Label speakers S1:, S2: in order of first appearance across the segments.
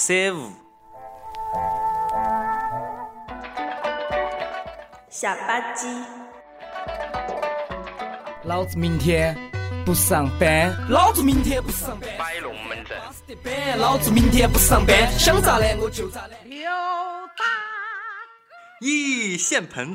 S1: 尬三胡，
S2: 下吧唧，
S3: 老子明天不上班，老子明天不上班，
S1: 摆龙门阵。
S3: 老子明天不上班，想咋懒我就咋懒。
S1: 一现盆，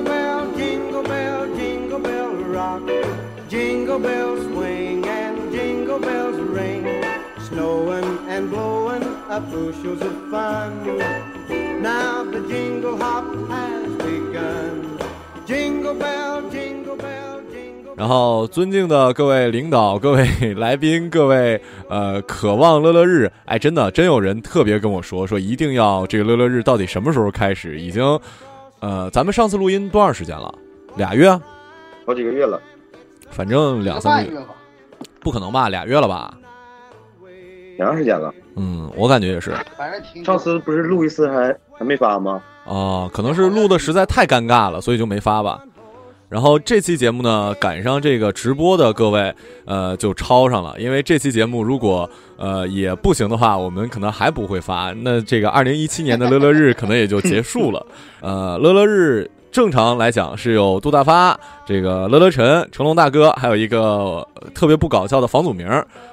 S4: Jingle bell, jingle bell, jingle bell rock. Jingle bells swing and jingle bells ring. Snowing and blowing up bushels of fun. Now the jingle hop has begun. Jingle bell, jingle bell, jingle
S5: 然后，尊敬的各位领导、各位来宾、各位呃，渴望乐乐日，哎，真的，真有人特别跟我说，说一定要这个乐乐日到底什么时候开始？已经，呃，咱们上次录音多长时间了？俩月？
S6: 好几个月了。
S5: 反正两三个月，不可能吧？俩月了吧？
S6: 挺长时间了。
S5: 嗯，我感觉也是。
S7: 反正
S6: 上次不是录一次还还没发吗？
S5: 哦，可能是录的实在太尴尬了，所以就没发吧。然后这期节目呢，赶上这个直播的各位，呃，就抄上了。因为这期节目如果呃也不行的话，我们可能还不会发。那这个 二零一七年的乐乐日可能也就结束了。呃，乐乐日正常来讲是有杜大发、这个乐乐晨、成龙大哥，还有一个呃特别不搞笑的房祖名。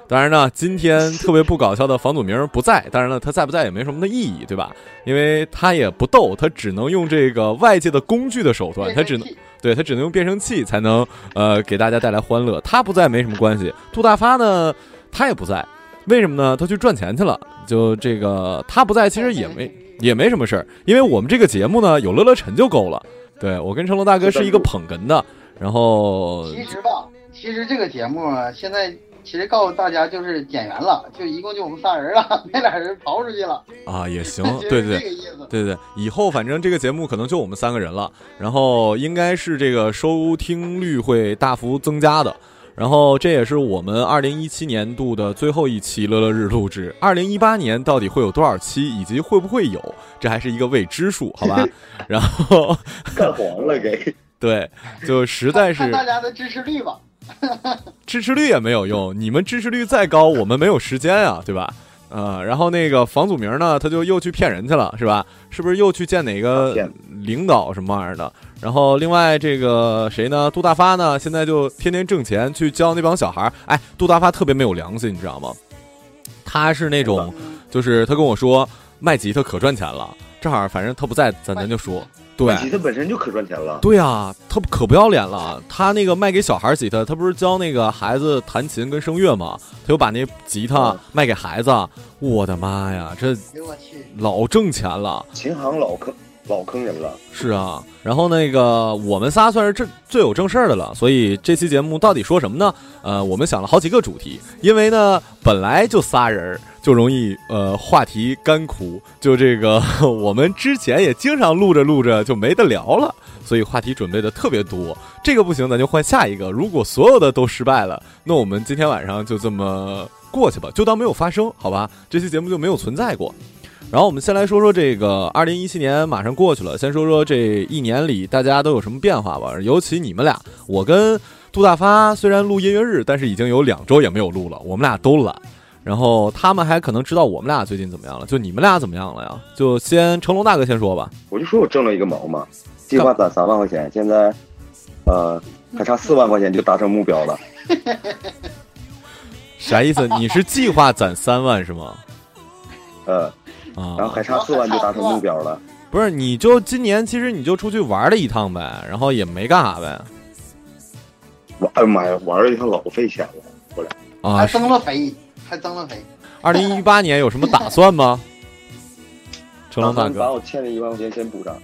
S5: 当然呢，今天特别不搞笑的房祖名不在。当然了，他在不在也没什么的意义，对吧？因为他也不逗，他只能用这个外界的工具的手段，他只能。对他只能用变声器才能呃给大家带来欢乐，他不在没什么关系。杜大发呢，他也不在，为什么呢？他去赚钱去了。就这个他不在，其实也没也没什么事儿，因为我们这个节目呢有乐乐晨就够了。对我跟成龙大哥是一个捧哏的，然后
S7: 其实吧，其实这个节目啊现在其实告诉大家就是减员了，就一共就我们仨人了，那俩人逃出去了。
S5: 啊，也行，
S7: 就是
S5: 对对
S7: 这个意思
S5: 对对对，以后反正这个节目可能就我们三个人了，然后应该是这个收听率会大幅增加的。然后这也是我们二零一七年度的最后一期乐乐日录制。二零一八年到底会有多少期，以及会不会有，这还是一个未知数，好吧？然后
S6: 干黄了给。
S5: 对，就实在是
S7: 看大家的支持率吧。
S5: 支持率也没有用，你们支持率再高，我们没有时间啊，对吧？呃，然后那个房祖名呢，他就又去骗人去了，是吧？是不是又去见哪个领导什么玩意儿的？然后另外这个谁呢？杜大发呢，现在就天天挣钱去教那帮小孩儿。哎，杜大发特别没有良心，你知道吗？他是那种，就是他跟我说卖吉他可赚钱了，正好反正他不在，咱咱就说，对，
S6: 吉他本身就可赚钱了。
S5: 对啊，他可不要脸了。他那个卖给小孩吉他，他不是教那个孩子弹琴跟声乐吗？他又把那吉他卖给孩子，我的妈呀，这老挣钱了。
S6: 琴行老坑老坑人了。
S5: 是啊，然后那个我们仨算是正最有正事儿的了，所以这期节目到底说什么呢？呃，我们想了好几个主题，因为呢本来就仨人儿。就容易呃话题干枯，就这个我们之前也经常录着录着就没得聊了，所以话题准备的特别多。这个不行，咱就换下一个。如果所有的都失败了，那我们今天晚上就这么过去吧，就当没有发生，好吧？这期节目就没有存在过。然后我们先来说说这个二零一七年马上过去了，先说说这一年里大家都有什么变化吧。尤其你们俩，我跟杜大发虽然录音乐日，但是已经有两周也没有录了，我们俩都懒。然后他们还可能知道我们俩最近怎么样了，就你们俩怎么样了呀？就先成龙大哥先说吧。
S6: 我就说我挣了一个毛嘛，计划攒三万块钱，现在，呃，还差四万块钱就达成目标了。
S5: 啥意思？你是计划攒三万是吗？
S6: 呃，
S5: 啊，
S6: 然后还差四万就达成目标了。
S5: 不是，你就今年其实你就出去玩了一趟呗，然后也没干啥呗。
S6: 我哎呀妈呀，玩了一趟老费钱了，后来
S5: 啊
S8: 还，增了肥，还增了肥。
S5: 二零一八年有什么打算吗？成龙大
S6: 哥把
S5: 哥
S6: 我欠的一万块钱先补上。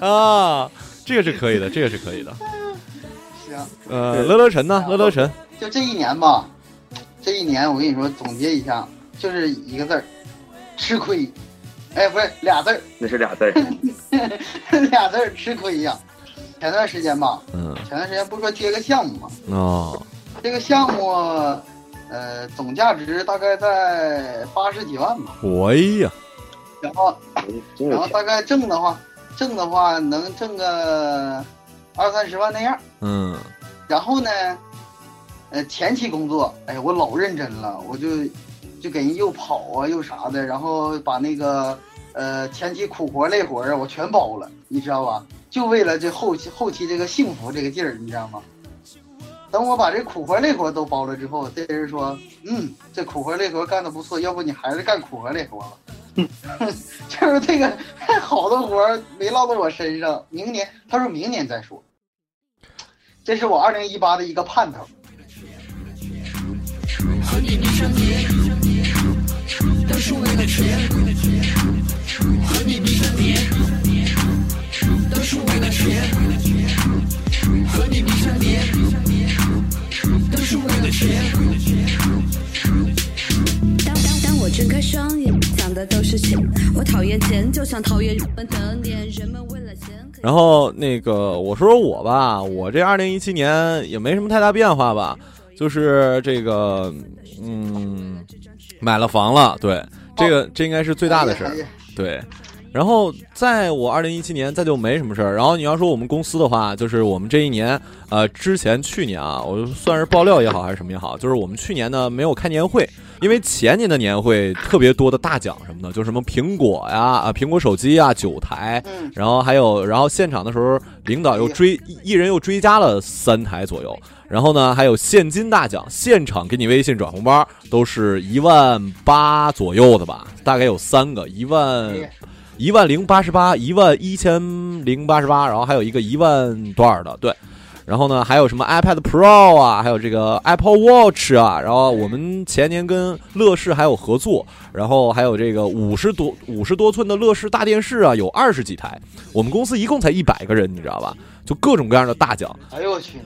S5: 啊，这个是可以的，这个是可以的。
S8: 行，
S5: 呃，乐乐晨呢？乐乐晨，
S8: 就这一年吧，这一年我跟你说，总结一下，就是一个字儿，吃亏。哎，不是俩字儿，
S6: 那是俩字儿，
S8: 俩字儿，吃亏呀。前段时间吧，
S5: 嗯，
S8: 前段时间不是说接个项目吗？
S5: 哦，
S8: 这个项目，呃，总价值大概在八十几万吧。
S5: 哎呀，
S8: 然后。然后大概挣的话，挣的话能挣个二三十万那样。
S5: 嗯，
S8: 然后呢，呃，前期工作，哎呀，我老认真了，我就就给人又跑啊又啥的，然后把那个呃前期苦活累活啊我全包了，你知道吧？就为了这后期后期这个幸福这个劲儿，你知道吗？等我把这苦活累活都包了之后，这人说，嗯，这苦活累活干的不错，要不你还是干苦活累活吧。就是这个 好的活没落到我身上，明年他说明年再说。这是我二零一八的一个盼头。
S9: 开双眼，想的都是钱。我讨厌钱，就像讨厌人们的脸。人们为了钱。
S5: 然后那个我说说我吧，我这二零一七年也没什么太大变化吧，就是这个，嗯，买了房了，对，这个这应该是最大的事儿对。然后在我二零一七年，再就没什么事儿。然后你要说我们公司的话，就是我们这一年，呃，之前去年啊，我算是爆料也好还是什么也好，就是我们去年呢没有开年会，因为前年的年会特别多的大奖什么的，就什么苹果呀啊，苹果手机啊，九台，
S8: 嗯，
S5: 然后还有，然后现场的时候，领导又追一一人又追加了三台左右，然后呢还有现金大奖，现场给你微信转红包，都是一万八左右的吧，大概有三个，一万一万零八十八，一万一千零八十八，然后还有一个一万多少的，对。然后呢，还有什么 iPad Pro 啊，还有这个 Apple Watch 啊，然后我们前年跟乐视还有合作，然后还有这个五十多五十多寸的乐视大电视啊，有二十几台。我们公司一共才一百个人，你知道吧？就各种各样的大奖。
S8: 哎呦我去，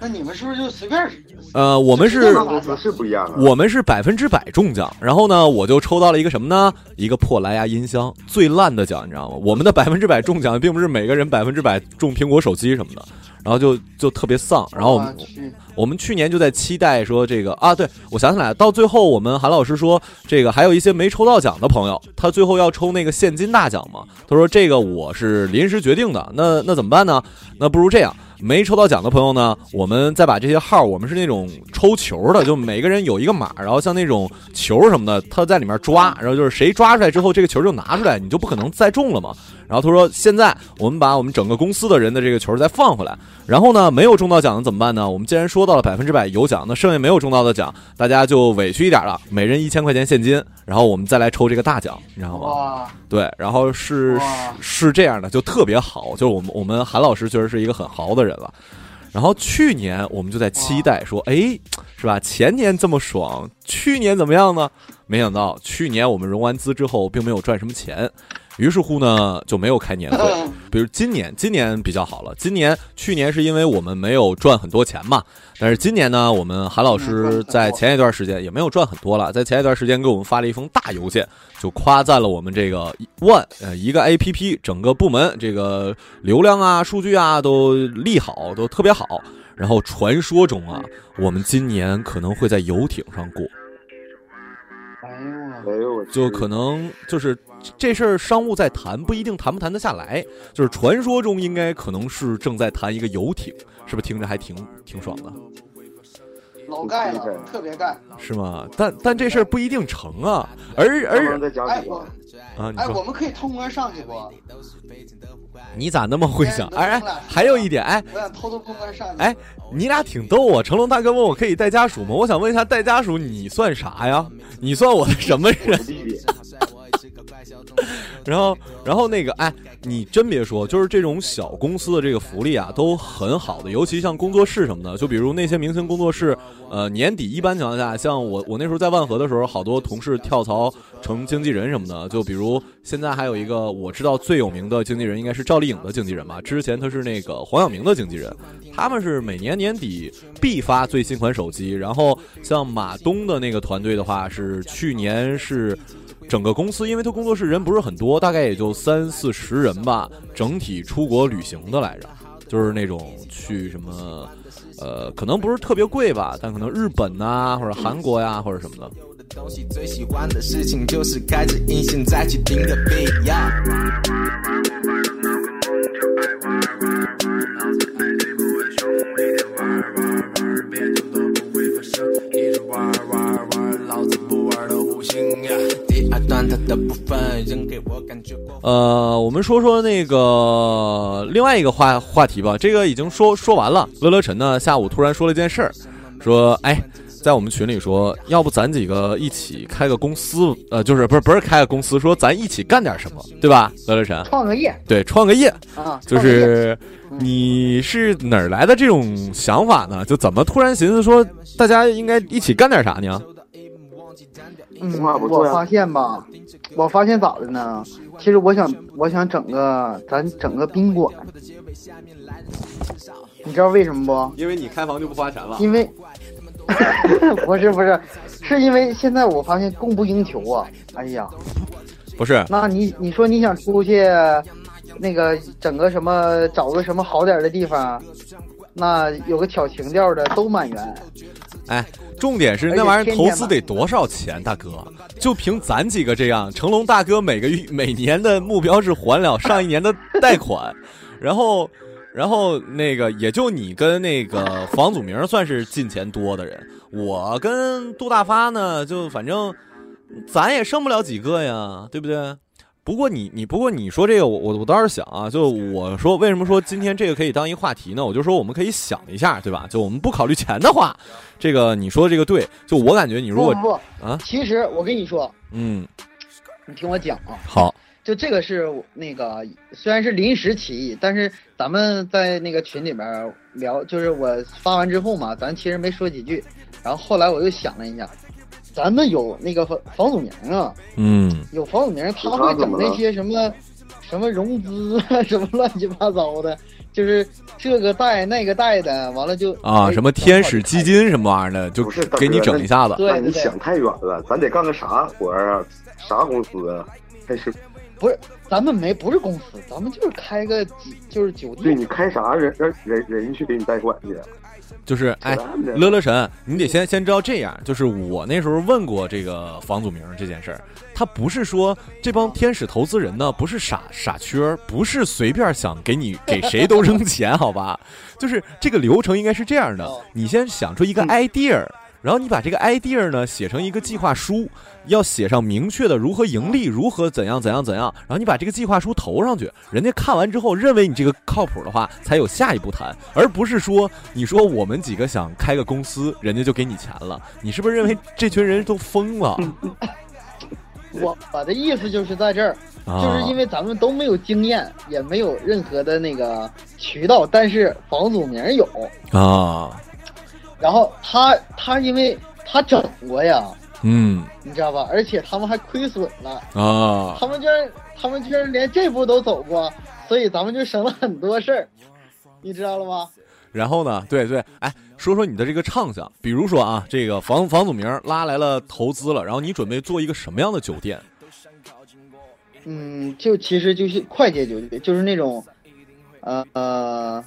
S8: 那你们是不是就随便？
S5: 呃，我们是
S6: 是不一样的。
S5: 我们是百分之百中奖，然后呢，我就抽到了一个什么呢？一个破蓝牙音箱，最烂的奖，你知道吗？我们的百分之百中奖，并不是每个人百分之百中苹果手机什么的，然后就就特别丧。然后我们
S8: 我
S5: 们去年就在期待说这个啊，对我想起来了，到最后我们韩老师说这个还有一些没抽到奖的朋友，他最后要抽那个现金大奖嘛，他说这个我是临时决定的，那那怎么办呢？那不如这样。没抽到奖的朋友呢，我们再把这些号，我们是那种抽球的，就每个人有一个码，然后像那种球什么的，他在里面抓，然后就是谁抓出来之后，这个球就拿出来，你就不可能再中了嘛。然后他说，现在我们把我们整个公司的人的这个球再放回来，然后呢，没有中到奖的怎么办呢？我们既然说到了百分之百有奖，那剩下没有中到的奖，大家就委屈一点了，每人一千块钱现金，然后我们再来抽这个大奖，你知道吗？对，然后是
S8: 哇
S5: 是这样的，就特别好，就是我们我们韩老师确实是一个很豪的人了。然后去年我们就在期待说，哎，是吧？前年这么爽，去年怎么样呢？没想到去年我们融完资之后，并没有赚什么钱，于是乎呢就没有开年会。比如今年，今年比较好了。今年去年是因为我们没有赚很多钱嘛，但是今年呢，我们韩老师在前一段时间也没有赚很多了，在前一段时间给我们发了一封大邮件，就夸赞了我们这个 One 呃一个 A P P 整个部门这个流量啊、数据啊都利好，都特别好。然后传说中啊，我们今年可能会在游艇上过。
S8: 哎呦我
S5: 就可能就是这事儿商务在谈，不一定谈不谈得下来。就是传说中应该可能是正在谈一个游艇，是不是听着还挺挺爽的？
S7: 老盖了，特别盖。
S5: 是吗？但但这事儿不一定成啊，而而
S7: 哎我
S5: 啊，
S7: 哎，我们可以通关上去不？
S5: 你咋那么会想？哎哎，还有一点，哎
S7: 我想偷偷通关上去。
S5: 哎，你俩挺逗啊！成龙大哥问我可以带家属吗？我想问一下，带家属你算啥呀？你算我的什么人？然后，然后那个，哎，你真别说，就是这种小公司的这个福利啊，都很好的，尤其像工作室什么的，就比如那些明星工作室，呃，年底一般情况下，像我我那时候在万和的时候，好多同事跳槽成经纪人什么的，就比如现在还有一个我知道最有名的经纪人，应该是赵丽颖的经纪人吧，之前他是那个黄晓明的经纪人，他们是每年年底必发最新款手机，然后像马东的那个团队的话，是去年是。整个公司，因为他工作室人不是很多，大概也就三四十人吧，整体出国旅行的来着，就是那种去什么，呃，可能不是特别贵吧，但可能日本呐、或者韩国呀、或者什么的。
S10: 东西最喜欢的事情就是开着音线再去听个 beat 呀。第的部分仍给我感觉过
S5: 呃，我们说说那个另外一个话话题吧，这个已经说说完了。乐乐晨呢，下午突然说了一件事儿，说，哎，在我们群里说，要不咱几个一起开个公司，呃，就是不是不是开个公司，说咱一起干点什么，对吧？乐乐晨，
S8: 创个业
S5: 对，创个业，
S8: 啊，
S5: 就是你是哪儿来的这种想法呢？就怎么突然寻思说大家应该一起干点啥呢？
S8: 嗯，
S6: 话不错呀
S8: 我发现吧，我发现咋的呢？其实我想，我想整个咱整个宾馆，你知道为什么不？
S5: 因为你开房就不花钱了
S8: 因为 不是不是，是因为现在我发现供不应求啊！哎呀，
S5: 不是，
S8: 那你你说你想出去，那个整个什么找个什么好点的地方，那有个挑情调的都满员。
S5: 哎，重点是那玩意儿投资得多少钱，大哥？就凭咱几个这样，成龙大哥每个月每年的目标是还了上一年的贷款，然后，然后那个也就你跟那个房祖名算是进钱多的人，我跟杜大发呢，就反正咱也剩不了几个呀，对不对？不过你你不过你说这个我我我倒是想啊，就我说为什么说今天这个可以当一话题呢？我就说我们可以想一下，对吧？就我们不考虑钱的话，这个你说的这个对，就我感觉你如果
S8: 不不
S5: 啊，
S8: 其实我跟你说，
S5: 嗯。
S8: 你听我讲啊，
S5: 好。
S8: 就这个是那个虽然是临时起意，但是咱们在那个群里边聊，就是我发完之后嘛，咱其实没说几句，然后后来我又想了一下，咱们有那个房房祖名啊，
S5: 嗯
S8: 有房祖名，他会整那些什么什么融资啊，什么乱七八糟的，就是这个贷那个贷的，完了就
S5: 啊什么天使基金什么玩意儿的，就给你整一下子。
S6: 对你想太远了，咱得干个啥活儿啊？啥公司啊？还是
S8: 不是咱们没不是公司，咱们就是开个几就是酒店。
S6: 对你开啥人让人人去给你贷款去？
S5: 就是哎，乐乐神，你得先先知道这样，就是我那时候问过这个房祖名这件事儿，他不是说这帮天使投资人呢不是傻傻缺儿，不是随便想给你给谁都扔钱，好吧？就是这个流程应该是这样的，你先想出一个 idea。然后你把这个 idea 呢写成一个计划书，要写上明确的如何盈利，如何怎样怎样怎样。然后你把这个计划书投上去，人家看完之后认为你这个靠谱的话，才有下一步谈，而不是说你说我们几个想开个公司，人家就给你钱了。你是不是认为这群人都疯了？
S8: 我我的意思就是在这儿，
S5: 啊
S8: 就是因为咱们都没有经验，也没有任何的那个渠道，但是房祖名有，
S5: 啊，
S8: 然后他他因为他整过呀，
S5: 嗯
S8: 你知道吧？而且他们还亏损了，
S5: 啊
S8: 他们居然他们居然连这步都走过，所以咱们就省了很多事儿，你知道了吗？
S5: 然后呢？对对，哎，说说你的这个畅想，比如说啊，这个房房祖名拉来了投资了，然后你准备做一个什么样的酒店？
S8: 嗯，就其实就是快捷酒店，就是那种，呃呃，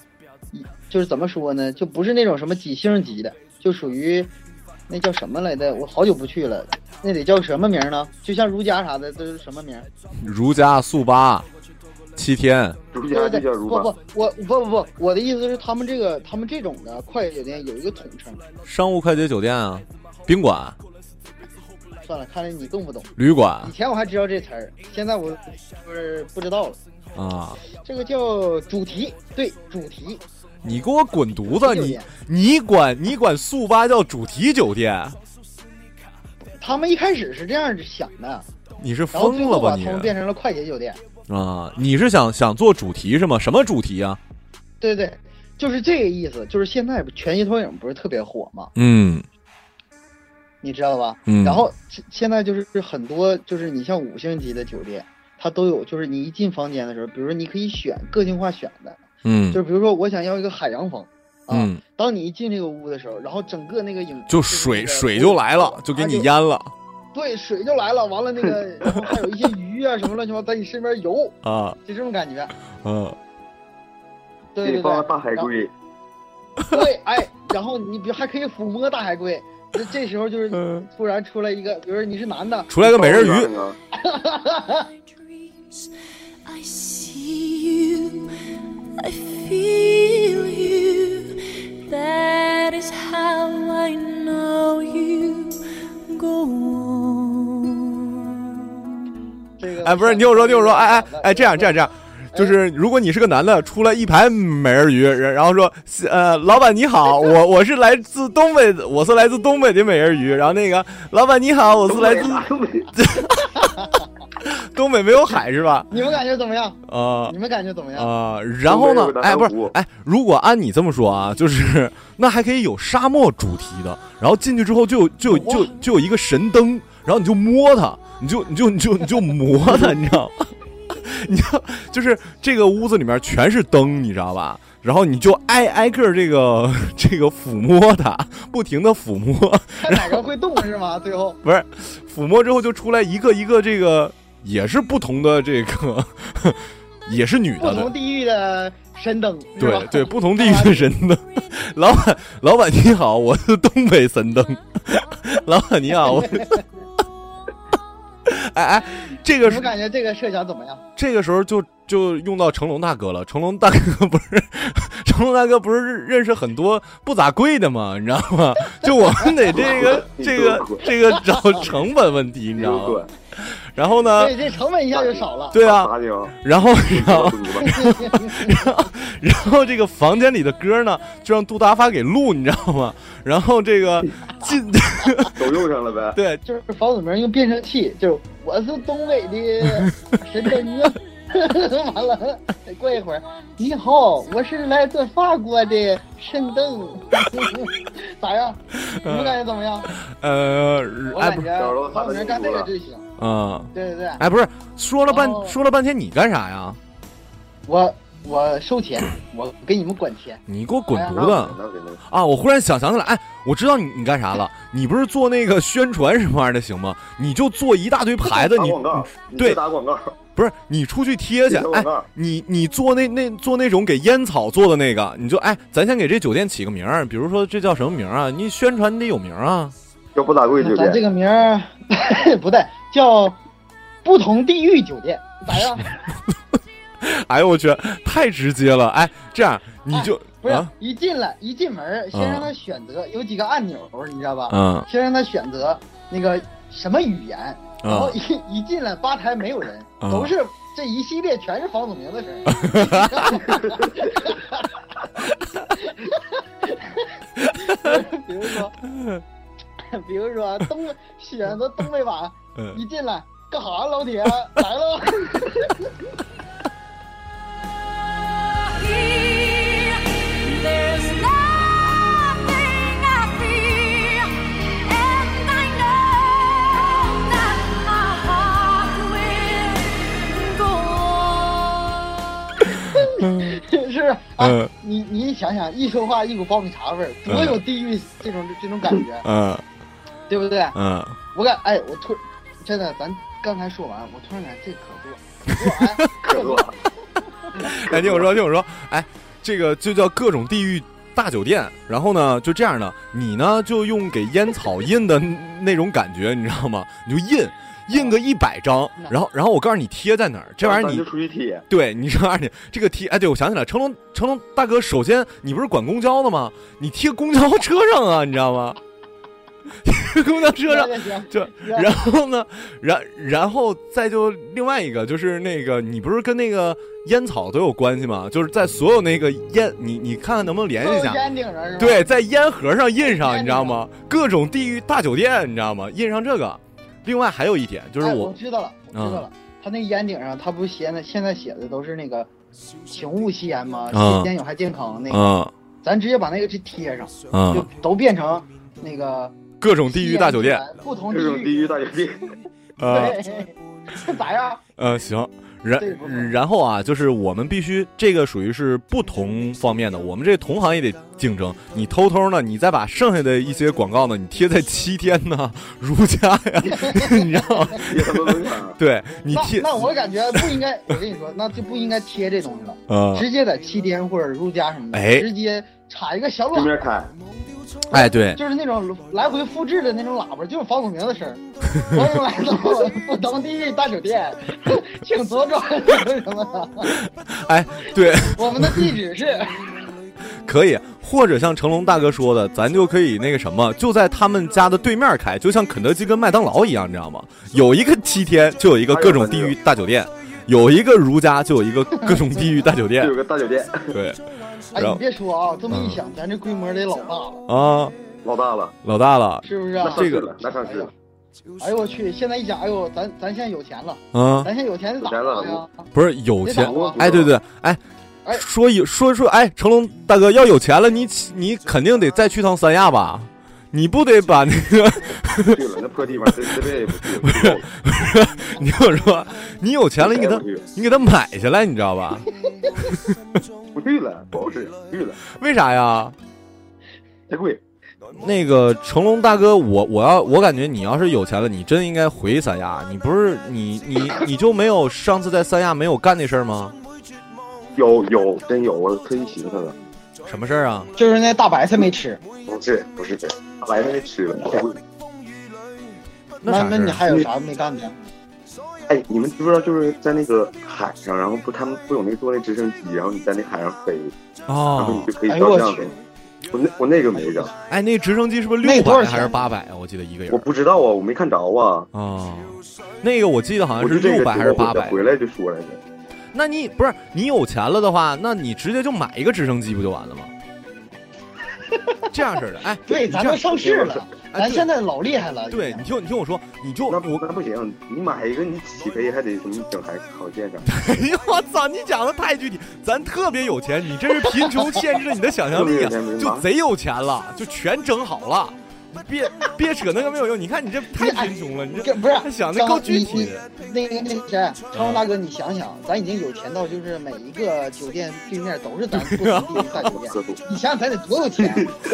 S8: 就是怎么说呢？就不是那种什么几星级的，就属于那叫什么来的？我好久不去了，那得叫什么名呢？就像如家啥的都是什么名？
S5: 如家速八、七天。
S6: 如家就叫如
S8: 不不，。我不不不，我的意思是他们这个他们这种的快捷酒店有一个统称。
S5: 商务快捷酒店啊，宾馆、
S8: 算了，看来你更不懂。
S5: 旅馆
S8: 以前我还知道这词儿，现在我就是不知道了。
S5: 啊，
S8: 这个叫主题，对，主题。
S5: 你给我滚犊子！你你管你管速八叫主题酒店？
S8: 他们一开始是这样想的，
S5: 你是疯了吧你
S8: 变成了快捷酒店。
S5: 啊？你是想想做主题是吗？什么主题啊？
S8: 对对，就是这个意思。就是现在全息投影不是特别火吗？
S5: 嗯
S8: 你知道吧？
S5: 嗯
S8: 然后现现在就是很多，就是你像五星级的酒店，它都有，就是你一进房间的时候，比如说你可以选个性化选的，
S5: 嗯。
S8: 就比如说我想要一个海洋风，
S5: 嗯，
S8: 当你一进这个屋的时候，然后整个那个影
S5: 就水水就来了，就给你淹了。
S8: 对，水就来了，完了那个，然后还有一些鱼啊什么乱七八糟在你身边游，
S5: 啊
S8: 就这种感觉。
S5: 嗯。
S8: 对对对，
S6: 大海龟，
S8: 对，哎，然后你比如还可以抚摸大海龟，这这时候就是突然出来一个，比如说你是男的，
S5: 出来个美人鱼
S6: 啊
S9: I feel you. That is how I know you. Go on.
S8: 这个
S5: 哎，不是，你听我说，听我说，哎哎哎，这样这样这样，就是如果你是个男的，出来一排美人鱼，然然后说，呃，老板你好，我我是来自东北的，我是来自东北的美人鱼，然后那个老板你好，我是来自 东北没有海是吧？
S8: 你们感觉怎么样？
S5: 啊
S8: 你们感觉怎么样？
S5: 啊，然后呢哎，不是哎，如果按你这么说啊，就是那还可以有沙漠主题的，然后进去之后就有就就就有一个神灯，然后你就摸它，你就你就你就你就磨它，你知道吗？你知道，就是这个屋子里面全是灯，你知道吧？然后你就挨挨个这个这个抚摸它，不停的抚摸，
S8: 看哪个会动是吗？最后
S5: 不是抚摸之后就出来一个一个这个也是不同的这个，也是女的不
S8: 同地域的神灯，
S5: 对对，不同地域的神灯。老板，老板你好，我是东北神灯。老板你好，我。哎哎，这个是
S8: 你们感觉这个设想怎么样？
S5: 这个时候就就用到成龙大哥了。成龙大哥不是，成龙大哥不是认识很多不咋贵的吗？你知道吗？就我们得这个这个这个找成本问题，你知道吗？然后呢？
S8: 对，这成本一下就少了。
S5: 对啊，然后然后 然后然后这个房间里的歌呢，就让杜大发给录，你知道吗？然后这个进
S6: 都用上了呗。
S5: 对，
S8: 就是房祖名用变声器，就是我是东北的神灯啊。完了，过一会儿，你好，我是来自法国的神灯，咋样？你们感觉怎么样？
S5: 呃，
S8: 我
S5: 哎，不是，
S8: 感觉房祖名干这个就行。
S5: 嗯，
S8: 对对对，
S5: 哎，不是，说了半说了半天，你干啥呀？
S8: 我我收钱，我给你们管钱。
S5: 你给我滚犊子！啊！我忽然想想起来，哎，我知道你你干啥了？你不是做那个宣传什么玩意儿的行吗？你就做一大堆牌子，你
S6: 打广告，
S5: 对
S6: 打广告，
S5: 不是你出去贴去哎
S6: 广告，
S5: 你你做那那做那种给烟草做的那个，你就哎，咱先给这酒店起个名儿，比如说这叫什么名儿啊？你宣传你得有名啊。
S6: 叫不咋贵酒店。
S8: 咱这个名儿 不对，叫不同地域酒店，咋样？
S5: 哎呦我去，太直接了！哎，这样你就
S8: 不是
S5: 啊，
S8: 一进来一进门，先让他选择，有几个按钮，你知道吧？
S5: 嗯
S8: 先让他选择那个什么语言，
S5: 嗯
S8: 然后一 一进来吧台没有人，
S5: 嗯
S8: 都是这一系列全是房祖名的声儿。比如说，比如说东选择东北版，
S5: 嗯
S8: 一进来干啥，老铁来了。
S9: There's nothing I fear, and I know that my heart will go on.
S8: 是不是？啊
S5: 嗯，
S8: 你你想想，一说话一股爆米茶味儿，多有地域这种这种感觉，
S5: 嗯
S8: 对不对？
S5: 嗯，
S8: 我感哎，我突真的，咱刚才说完，我突然感觉这可多，
S6: 可多。
S5: 哎，听我说，听我说，哎，这个就叫各种地域大酒店。然后呢，就这样的，你呢就用给烟草印的那种感觉，你知道吗？你就印印个一百张，然后然后我告诉你贴在哪儿，这玩意儿你
S6: 就出去贴，
S5: 对你这玩意儿，这个贴，哎，对我想起来，成龙成龙大哥，首先你不是管公交的吗？你贴公交车上啊，你知道吗？贴 公交车上就，然后呢，然然后再就另外一个就是那个，你不是跟那个烟草都有关系吗？就是在所有那个烟，你你看看能不能联系一下？对，在烟盒上印上，你知道吗？各种地域大酒店，你知道吗？印上这个。另外还有一点就是
S8: 哎
S5: 我，
S8: 知道了，我知道了。他那烟顶上，他不是现在现在写的都是那个“请勿吸烟”吗？
S5: 嗯
S8: 吸烟有害健康那个，
S5: 嗯
S8: 咱直接把那个去贴上，
S5: 嗯
S8: 就都变成那个
S5: 各种地域大酒店，
S8: 不同地
S6: 这种地
S8: 域，
S6: 大酒店，
S5: 呃
S8: 对，咋样？
S5: 呃行。然然后啊，就是我们必须这个属于是不同方面的，我们这同行也得竞争。你偷偷呢，你再把剩下的一些广告呢，你贴在七天呢、如家呀，你知道吗？对你贴
S8: 那那我感觉不应该，我跟你说，那就不应该贴这东西了，
S5: 嗯
S8: 直接在七天或者如家什么的，
S5: 哎。
S8: 直接插一个小
S6: 对面
S8: 喇叭，
S6: 开，
S5: 哎对，
S8: 就是那种来回复制的那种喇叭，就是房祖名的声儿。欢迎来到不同地域大酒店，请左转什么的。
S5: 哎对，
S8: 我们的地址是，
S5: 可以，或者像成龙大哥说的，咱就可以那个什么，就在他们家的对面开，就像肯德基跟麦当劳一样，你知道吗？有一个七天就有一个各种地域大酒店，有一个如家就有一个各种地域大酒店
S6: 就有，个大酒店，
S5: 对，
S8: 哎，
S5: 然后
S8: 你别说啊，这么一想，咱这规模得老大了，
S5: 啊，
S6: 老大了，
S5: 老大了，
S8: 是不是啊？
S5: 这个
S6: 那上市了，那上市了，
S8: 哎呦我去！现在一想，哎呦，咱咱现在有钱了，
S5: 啊
S8: 咱现在有钱得咋着呀？
S5: 不是有钱哎，对对，哎。
S8: 哎
S5: 说有说说，哎，成龙大哥要有钱了，你你肯定得再去趟三亚吧？你不得把那个
S6: 去了，那破地方这这辈子也不去，不去了
S5: 你听我说，你有钱了，你给他你给他买下来，你知道吧？
S6: 不去了，不好使，不去了，
S5: 为啥呀？
S6: 太贵。
S5: 那个成龙大哥，我我要我感觉你要是有钱了，你真应该回三亚。你不是你你你就没有上次在三亚没有干那事儿吗？
S6: 有有真有，我特意寻思了，
S5: 什么事儿啊？
S8: 就是那大白菜没吃，
S6: 不是不是，大白菜吃了，太贵。
S8: 那
S5: 啥事儿
S8: 那你还有啥没干的？
S6: 哎，你们知不知道就是在那个海上，然后不他们不有那个坐那直升机，然后你在那海上飞，然后
S5: 哦
S6: 你，就可以照相的。我那我那个没整，
S5: 哎，那直升机是不是
S8: 那
S5: 六百还是八百啊？我记得一个人
S6: 我。不知道啊，我没看着啊。
S5: 哦，那个我记得好像是六百还是八百。
S6: 回来就说来着。
S5: 那你不是你有钱了的话，那你直接就买一个直升机不就完了吗？这样式的，哎，
S8: 对，咱们上市了，咱现在老厉害了。
S5: 对你听你听我说，你就
S6: 那
S5: 不
S6: 那不行，你买一个你起飞还得什么整台航线上，
S5: 哎呦我操！你讲的太具体，咱特别有钱，你这是贫穷限制了你的想象力啊 就贼有钱了，就全整好了。你别别扯那个没有用，你看你这太贫穷了，你这
S8: 这不是
S5: 还想的够具体
S8: 你
S5: 的。
S8: 你那个那个谁，成龙大哥，你想想，咱已经有钱到就是每一个酒店对面都是咱大酒店，你想想咱得多有钱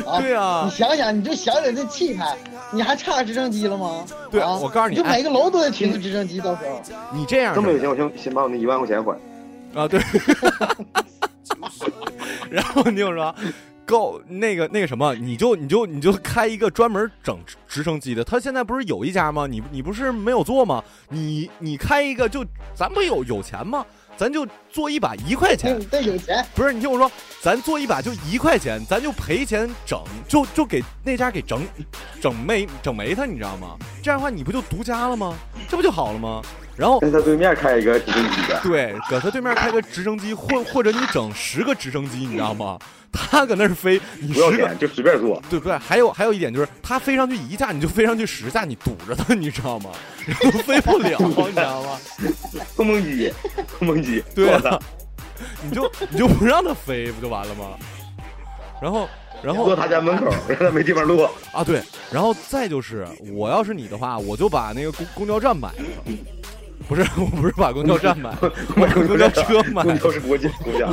S8: 啊！
S5: 对啊
S8: 你想想，你就想想这气派，你还差直升机了吗？
S5: 对
S8: 啊，
S5: 我告诉你
S8: 就每个楼都得停个直升机，到时候。
S5: 你这样
S6: 这么有钱，我先先把我那一万块钱还。
S5: 啊，对。然后你听我说，够那个那个什么，你就你就你就开一个专门整直升机的。他现在不是有一家吗？你你不是没有做吗？你你开一个就，咱不有有钱吗？咱就做一把一块钱，
S8: 对，有钱。
S5: 不是你听我说，咱做一把就一块钱，咱就赔钱整，就就给那家给整整没整没他，你知道吗？这样的话你不就独家了吗？这不就好了吗？然后
S6: 在他对面开一个直升机的，
S5: 对，搁他对面开个直升机，或或者你整十个直升机，你知道吗？他搁那儿飞，你十个
S6: 不要钱就随便坐。
S5: 对不对？还有还有一点就是，他飞上去一架，你就飞上去十架，你堵着他，你知道吗？然后飞不了，你知道吗？
S6: 碰碰机，碰碰机，
S5: 对
S6: 坐他
S5: 啊，你就你就不让他飞，不就完了吗？然后然后
S6: 坐他家门口，让他没地方落。
S5: 啊，对，然后再就是，我要是你的话，我就把那个公公交站买了。不是，我不是把公交站买了，我把公交车买了。
S6: 公交是国家国家，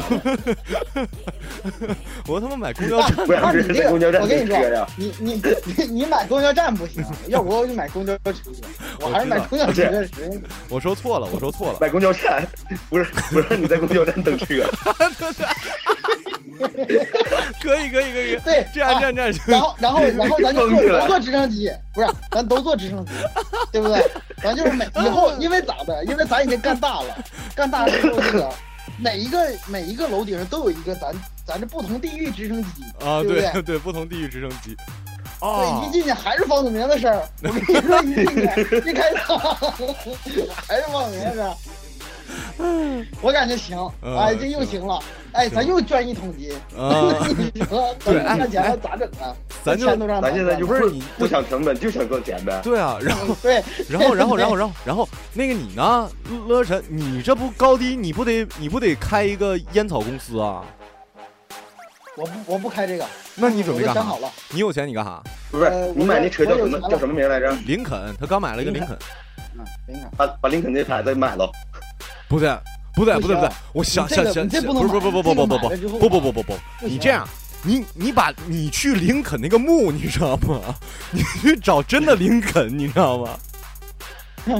S5: 我他妈买公交站
S6: 不让别人在公交站
S8: 我跟你
S6: 停车呀
S8: 说，你你你你买公交站不行，要不我就买公交车，我还是买公交车。
S5: 我说错了，我说错了。
S6: 买公交站，不是不是你在公交站等车。
S5: 可以可以可以，
S8: 对，
S5: 这样这样这样，
S8: 然后然后然后咱就 都坐直升机，不是，咱都坐直升机，对不对？咱就是每以后 因为咋的？因为咱已经干大了，干大了之后那个每一个每一个楼顶上都有一个咱咱这不同地域直升机，
S5: 啊，
S8: 对不
S5: 对对，不同地域直升机。
S8: 对，
S5: 哦
S8: 一，进去还是房祖名的声儿。我跟你说，一进去一开场还是房祖名的。我感觉行，
S5: 嗯
S8: 哎，这又行了，哎，咱又捐一桶金。
S5: 啊
S8: 你说咱
S5: 对哎
S8: 赚钱了咋整啊？
S5: 咱就
S6: 咱现在就不是
S5: 你
S6: 不想成本，就想赚钱呗。
S5: 对啊，然后
S8: 对，
S5: 然后然后然后然后然后那个你呢，乐神，你这不高低，你不得你不得开一个烟草公司啊？
S8: 我不我不开这个，
S5: 那你准备干啥
S8: 我都想好了？
S5: 你有钱你干啥？
S6: 不是
S8: 呃，
S6: 你买那车叫什么叫什么名来着？
S5: 林肯，他刚买了一个林肯，
S8: 嗯，林肯。
S6: 把把林肯那牌子买了。
S5: 不对，不对，不对，不对，我想想想，不是不不不不不不不不不不不，
S8: 不
S5: 你这样，你你把你去林肯那个墓，你知道吗？你去找真的林肯，你知道吗？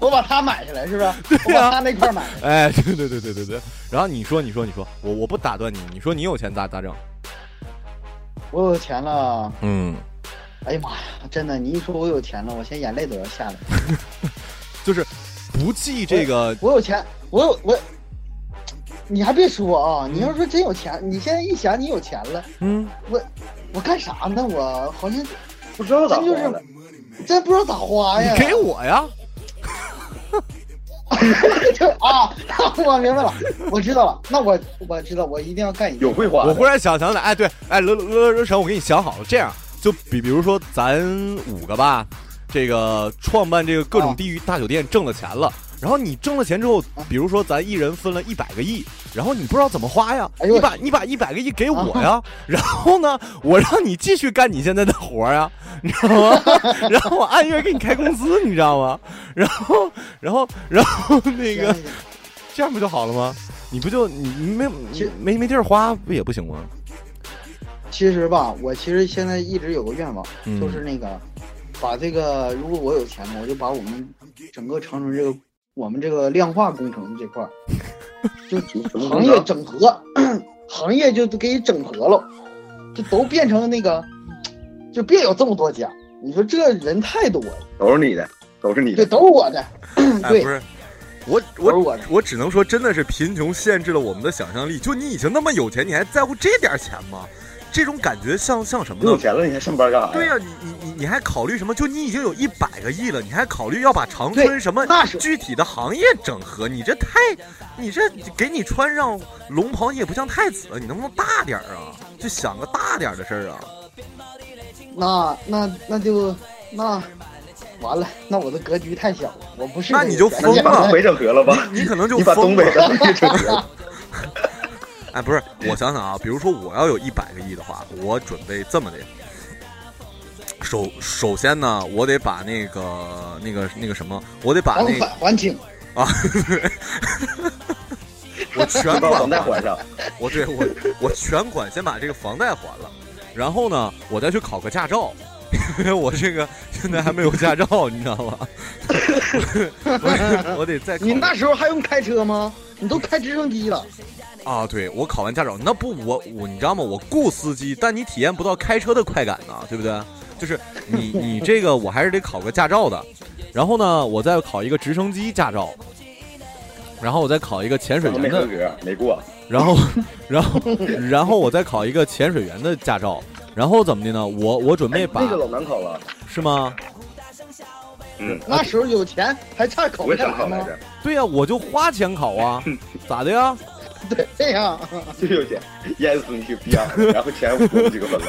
S8: 我把它买下来是不是？我
S5: 呀
S8: 把它那块儿买下来。
S5: 哎，对对对对对对。然后你说，你说，你说，我我不打断你，你说你有钱咋咋整？
S8: 我有钱了，
S5: 嗯，
S8: 哎呀妈呀，真的，你一说我有钱了，我现在眼泪都要下来。
S5: 就是不计这个，
S8: 我有钱，我有我，你还别说啊，你要说真有钱，你现在一想你有钱了，
S5: 嗯，
S8: 我我干啥呢？我好像
S6: 不知道咋
S8: 真就是真不知道咋花呀。
S5: 你给我呀？
S8: 啊，我明白了，我知道了。那我我知道，我一定要干一件。
S6: 有会花
S5: 我忽然想想起来，哎，对，哎，乐乐乐成，我给你想好了，这样就比比如说咱五个吧，这个创办这个各种地域大酒店挣了钱了，然后你挣了钱之后，比如说咱一人分了一百个亿，然后你不知道怎么花呀，
S8: 哎
S5: 你把你把一百个亿给我呀，然后呢，我让你继续干你现在的活儿呀，你知道吗？然后我按月给你开工资，你知道吗？然后然后然后那个这样不就好了吗？你不就你你没没没地儿花不也不行吗？
S8: 其实吧，我其实现在一直有个愿望，
S5: 嗯
S8: 就是那个把这个，如果我有钱了，我就把我们整个长春这个我们这个量化工程这块儿，就行业整合，行业就都给你整合了，就都变成那个，就别有这么多家。你说这人太多了，
S6: 都是你的，都是你的
S8: 对，
S6: 的。
S8: 都是我的，
S5: 哎，
S8: 对
S5: 不，是，我我我只能说，真的是贫穷限制了我们的想象力。就你已经那么有钱，你还在乎这点钱吗？这种感觉像像什么呢？
S6: 有钱了，你还上班干啥呀？
S5: 对呀、你你你你还考虑什么？就你已经有一百个亿了，你还考虑要把长春什么具体的行业整合？你这太，你这给你穿上龙袍，你也不像太子，你能不能大点儿啊？就想个大点儿的事儿啊！
S8: 那那那就那完了，那我的格局太小了，我不是
S5: 那你就疯了，
S6: 把北整合了吧？
S5: 你可能就
S6: 你把东北
S5: 了
S6: 的给整合了。
S5: 哎，不是，我想想啊，比如说我要有一百个亿的话，我准备这么的。首首先呢，我得把那个那个那个什么，我得把那
S8: 款还清
S5: 啊，我全
S6: 把
S5: 款
S6: 房贷还上。
S5: 我对我我全款先把这个房贷还了，然后呢，我再去考个驾照，因为我这个现在还没有驾照，你知道吗？我我得再考
S8: 你那时候还用开车吗？你都开直升机了。
S5: 啊，对我考完驾照，那不我我你知道吗？我雇司机，但你体验不到开车的快感呢，对不对？就是你 你这个我还是得考个驾照的，然后呢，我再考一个直升机驾照，然后我再考一个潜水员的，
S6: 没合格，没过。
S5: 然后 然后然后我再考一个潜水员的驾照，然后怎么的呢？我我准备把
S6: 那个老难考了，
S5: 是吗？
S6: 嗯，
S8: 那时候有钱还差考
S6: 我也
S8: 不下来吗？
S6: 想考来着，
S5: 对呀、我就花钱考啊，咋的呀？
S8: 对这样，
S6: 就有钱淹死你去逼样，然后前五几个分了。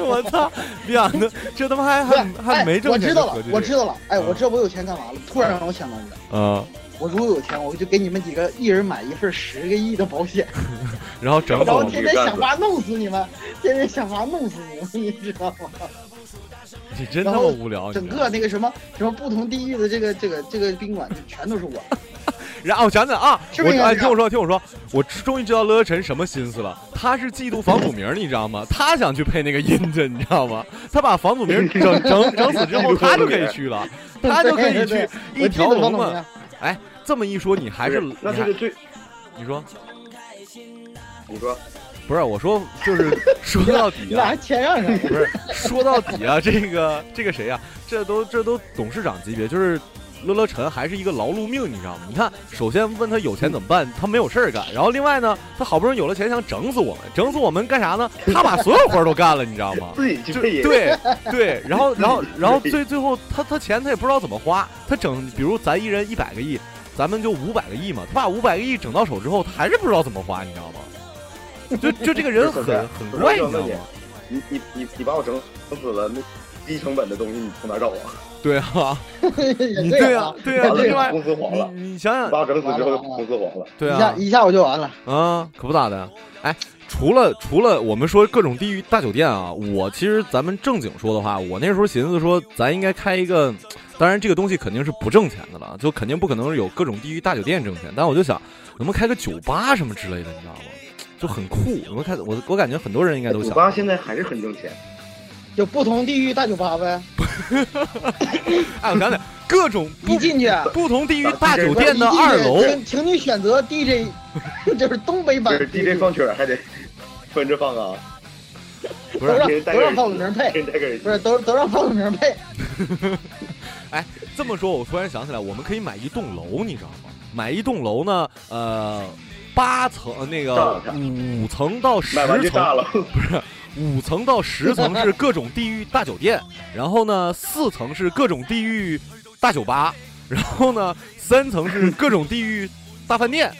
S5: 我操，两个这他妈还还还没挣钱
S8: 哎我知道了我知道了，哎，我知道我有钱干嘛了。突然让我想到一个，
S5: 啊，
S8: 我如果有钱，我就给你们几个一人买一份十个亿的保险，
S5: 然后整
S8: 然后天天想法弄死你们，天天想法弄死你们，你知道吗？
S5: 你真他
S8: 然后
S5: 妈无聊，
S8: 整个那个什么什么不同地域的这个这个这个宾馆，就全都是我。
S5: 然后我想想啊，我哎，听我说，听我说，我终于知道乐乐晨什么心思了。他是嫉妒房祖名，你知道吗？他想去配那个音的，你知道吗？他把房祖名 整整整死之后，他就可以去了，他就可以去一条龙了
S8: 我记得房祖名。
S5: 哎，这么一说，你还是
S6: 那
S5: 你还
S6: 这个最
S5: 你说
S6: 你说
S5: 不是我说，就是说到底啊
S8: 谦让上？
S5: 不是说到底啊，这个这个谁啊、这都这都董事长级别，就是乐乐晨还是一个劳碌命，你知道吗？你看，首先问他有钱怎么办，他没有事儿干，然后另外呢，他好不容易有了钱，想整死我们，整死我们干啥呢？他把所有活儿都干了，你知道吗？
S6: 自己去
S5: 就，对对，然后然后然后最最后他他钱他也不知道怎么花，他整比如咱一人一百个亿，咱们就五百个亿嘛，他把五百个亿整到手之后，他还是不知道怎么花，你知道吗？就 就这个人很很怪，你知道吗？
S6: 你你你你把我整整死了，那低成本的东西你从哪找啊？
S5: 对啊，你
S8: 对
S5: 对啊对啊，另外
S6: 公司黄了，
S5: 你你想想，
S6: 把我整死之后公司黄了。
S5: 对啊，
S8: 一下一下我就完了。
S5: 啊，可不咋的。哎，除了除了我们说各种地域大酒店啊，我其实咱们正经说的话，我那时候寻思说，咱应该开一个，当然这个东西肯定是不挣钱的了，就肯定不可能有各种地域大酒店挣钱。但我就想，能不能开个酒吧什么之类的，你知道吗？就很酷。能不能开？我我感觉很多人应该都想
S6: 酒
S5: 想。
S6: 吧现在还是很挣钱，
S8: 就不同地域大酒吧呗，
S5: 哎，我想想，各种
S8: 一进去，
S5: 不同地域大酒店的二楼，
S8: 请请你选择 DJ，就是东北版
S6: 就是 DJ 放曲儿还得分着放啊，
S5: 不
S8: 都让
S6: 人带个耳
S8: 都让报个
S6: 机
S8: 名配，不是都都让方子明配。
S5: 哎，这么说，我突然想起来，我们可以买一栋楼，你知道吗？买一栋楼呢，呃，八层呃那个五层到十
S6: 买完就炸
S5: 层，
S6: 了。
S5: 不是五层到十层是各种地域大酒店，然后呢四层是各种地域大酒吧，然后呢三层是各种地域大饭店，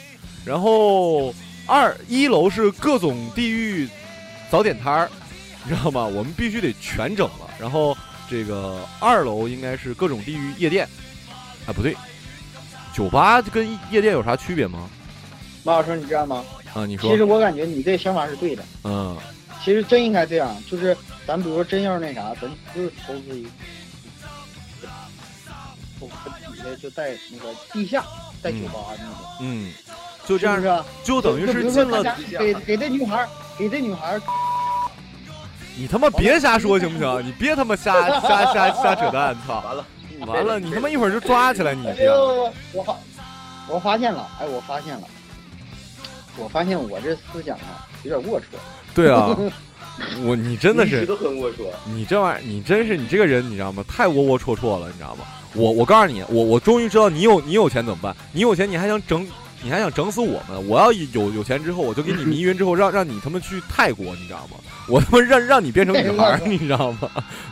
S5: 然后二一楼是各种地域早点摊儿，你知道吗？我们必须得全整了。然后这个二楼应该是各种地域夜店，啊不对，酒吧跟夜店有啥区别吗？
S8: 马老师，你知道吗？
S5: 啊，你说
S8: 其实，我感觉你这想法是对的。
S5: 嗯
S8: 其实真应该这样，就是咱比如说真要是那啥，咱就是投资一个，我底下就带那个地下带酒吧那种，
S5: 嗯，就这样
S8: 是不是啊？
S5: 就等于是进了
S8: 给给这女孩，给这女孩，
S5: 你他妈别瞎说行不行？你别他妈瞎 瞎瞎瞎扯淡！操！
S6: 完了，
S5: 完了，你他妈一会儿就抓起来你！
S8: 哎呦，我发我发现了，哎，我发现了，我发现我这思想啊有点龌龊。
S5: 对啊，我你真的是
S6: 你都很龌龊。
S5: 你这玩意儿，你真是你这个人，你知道吗？太窝窝戳戳了，你知道吗？我我告诉你，我我终于知道你有你有钱怎么办？你有钱你还想整你还想整死我们？我要有有钱之后，我就给你迷晕之后，让让你他妈去泰国，你知道吗？我他妈让让你变成女孩儿，你知道吗？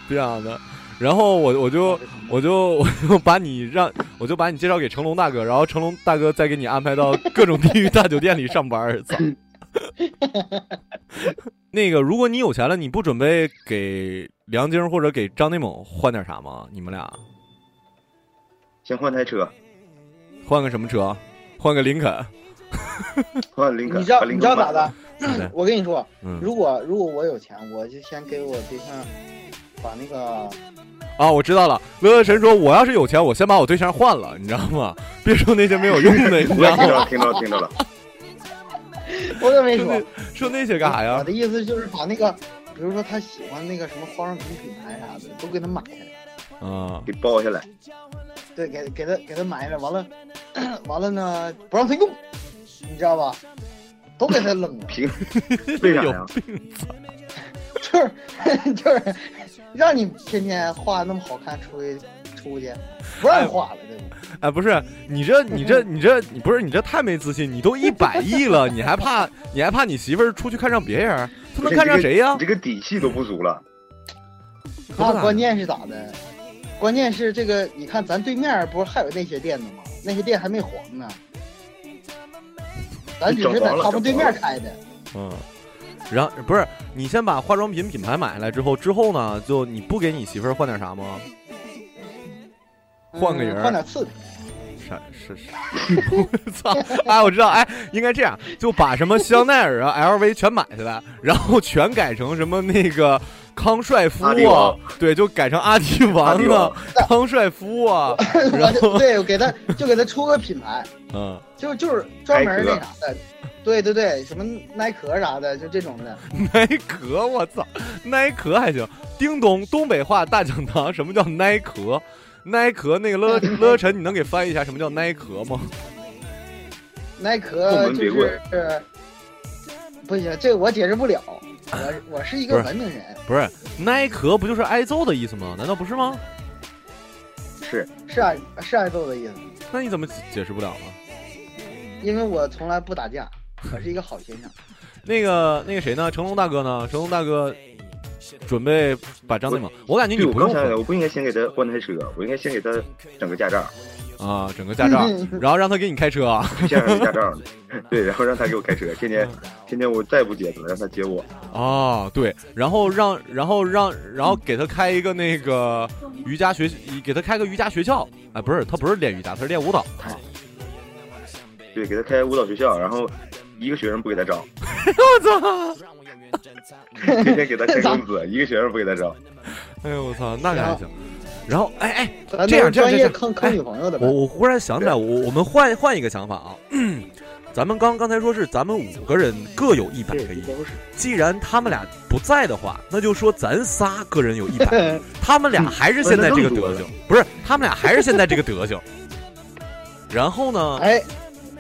S5: 这样的。然后我我就我就我就把你让我就把你介绍给成龙大哥，然后成龙大哥再给你安排到各种地狱大酒店里上班！那个，如果你有钱了，你不准备给梁晶或者给张内蒙换点啥吗？你们俩
S6: 先换台车，
S5: 换个什么车？换个林肯？
S6: 换林肯。
S8: 你知道
S6: 把林
S8: 你知道咋的？我跟你说，
S5: 嗯
S8: 如果如果我有钱，我就先给我对象把那个
S5: 啊，我知道了。乐乐神说：“我要是有钱，我先把我对象换了，你知道吗？别说那些没有用的，你知道
S6: 我听着
S5: 吗？
S6: 听着听着了，
S8: 我都没说。
S5: 说那些干啥呀我？
S8: 的意思就是把那个，比如说他喜欢那个什么化妆品品牌啥的，都给他买下来。
S5: 啊，
S6: 给包下来。
S8: 对，给给他给他买下来，完了 完了呢，不让他用，你知道吧？都给他扔了。
S6: 凭 为啥
S5: 有
S6: 呀？
S8: 就是就是让你天天画那么好看出去出去，不让画了，对不？
S5: 哎，不是你这你这你这你不是你这太没自信，你都一百亿了，你还怕你还怕你媳妇儿出去看上别人？她能看上谁呀
S6: 你？这个底气都不足了。
S8: 啊关键是咋的？关键是这个，你看咱对面不是还有那些店呢吗？那些店还没黄呢，咱只是在他们对面开的。
S5: 嗯，然后不是你先把化妆品品牌买下来之后，之后呢，就你不给你媳妇儿换点啥吗？换个人，
S8: 嗯换点次的。
S5: 啥是是？我 操！哎，我知道，哎，应该这样，就把什么香奈儿啊、LV 全买下来，然后全改成什么那个 康帅夫啊对，就改成阿迪王啊康帅夫啊，然后
S8: 对，我给他就给他出个品牌，
S5: 嗯，
S8: 就就是专门那啥的。对对对，什么耐克啥的，就这种的。
S5: 耐克，我操，耐克还行。叮咚，东北话大讲堂，什么叫耐克？耐克那个乐乐晨，你能给翻译一下什么叫耐克吗？
S8: 耐
S6: 跟我
S8: 克就是不行，这我解释不了。我我是一个文明人，
S5: 不是耐壳不就是挨揍的意思吗？难道不是吗？
S6: 是
S8: 是挨是挨揍的意思。
S5: 那你怎么解释不了呢？
S8: 因为我从来不打架，我是一个好先生。
S5: 那个那个谁呢？成龙大哥呢？成龙大哥准备把张内蒙，我感觉你不用
S6: 刚想起来，我不应该先给他换台车，我应该先给他整个驾照，
S5: 啊，整个驾照，然后让他给你开车啊。
S6: 先让他驾照，对，然后让他给我开车，天天天天我再也不接他了，让他接我。
S5: 啊，对，然后让，然后让，然后给他开一个那个瑜伽学，给他开个瑜伽学校。哎，不是，他不是练瑜伽，他是练舞蹈啊。
S6: 对，给他开舞蹈学校，然后一个学生不给他招，
S5: 我操！
S6: 天天给他开工资，一个学生不给他招。
S5: 哎呦我操，那可还行。然后，哎哎，这样这样这样，
S8: 坑坑女朋友的呗
S5: 我。我忽然想起来，我我们换换一个想法啊。咱们刚刚才说是咱们五个人各有一百个亿，既然他们俩不在的话，那就说咱仨个人有一百，他们俩还是现在这个德行，不是他们俩还是现在这个德行。然后呢？
S8: 哎，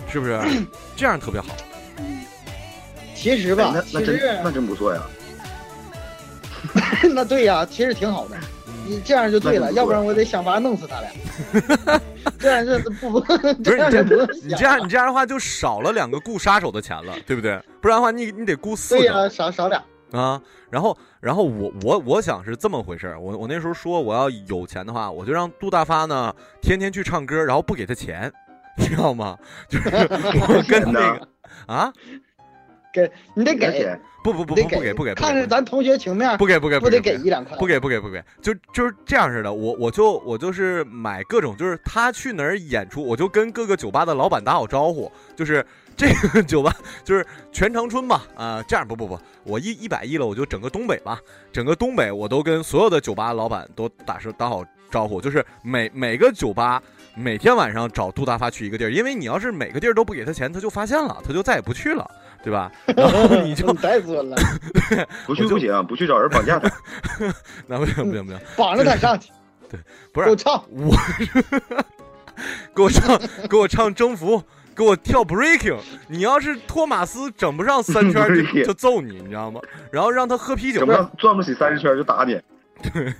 S5: 是不是 这样特别好？
S8: 其实吧，
S6: 哎那
S8: 其实
S6: 那真那真不错呀。
S8: 那对呀，其实挺好的。你这样就对了，
S6: 不
S8: 要不然我得想法弄死他俩。这样是不不，
S5: 不是
S8: 这样就不 用
S5: 你这样你这样的话就少了两个雇杀手的钱了，对不对？不然的话你你得雇四个。
S8: 对呀，少少俩。
S5: 啊，然后，然后我我我想是这么回事儿，我我那时候说我要有钱的话，我就让杜大发呢天天去唱歌，然后不给他钱，你知道吗？就是我跟那个啊，
S8: 给你得
S6: 给
S5: 不不不不不给不给，不给
S8: 看着咱同学情面，
S5: 不给不给
S8: 不得
S5: 给
S8: 给一两块？
S5: 不给不给不给，就就是这样似的。我我就我就是买各种，就是他去哪儿演出，我就跟各个酒吧的老板打好招呼，就是这个酒吧就是全长春嘛，啊、这样不不不，我一一百亿了，我就整个东北吧，整个东北我都跟所有的酒吧老板都打声打好招呼，就是每每个酒吧。每天晚上找杜大发去一个地儿，因为你要是每个地儿都不给他钱，他就发现了，他就再也不去了，对吧？然后你就
S8: 太损了，
S6: 不去不行，不去找人绑架他。
S5: 那不行不行不行，
S8: 绑着他上去，
S5: 对，不是
S8: 给我唱，
S5: 我给我唱，给我唱征服，给我跳 breaking。你要是托马斯整不上三圈就就揍你，你知道吗？然后让他喝啤酒
S6: 整，不上转不起三十圈就打你。
S5: 对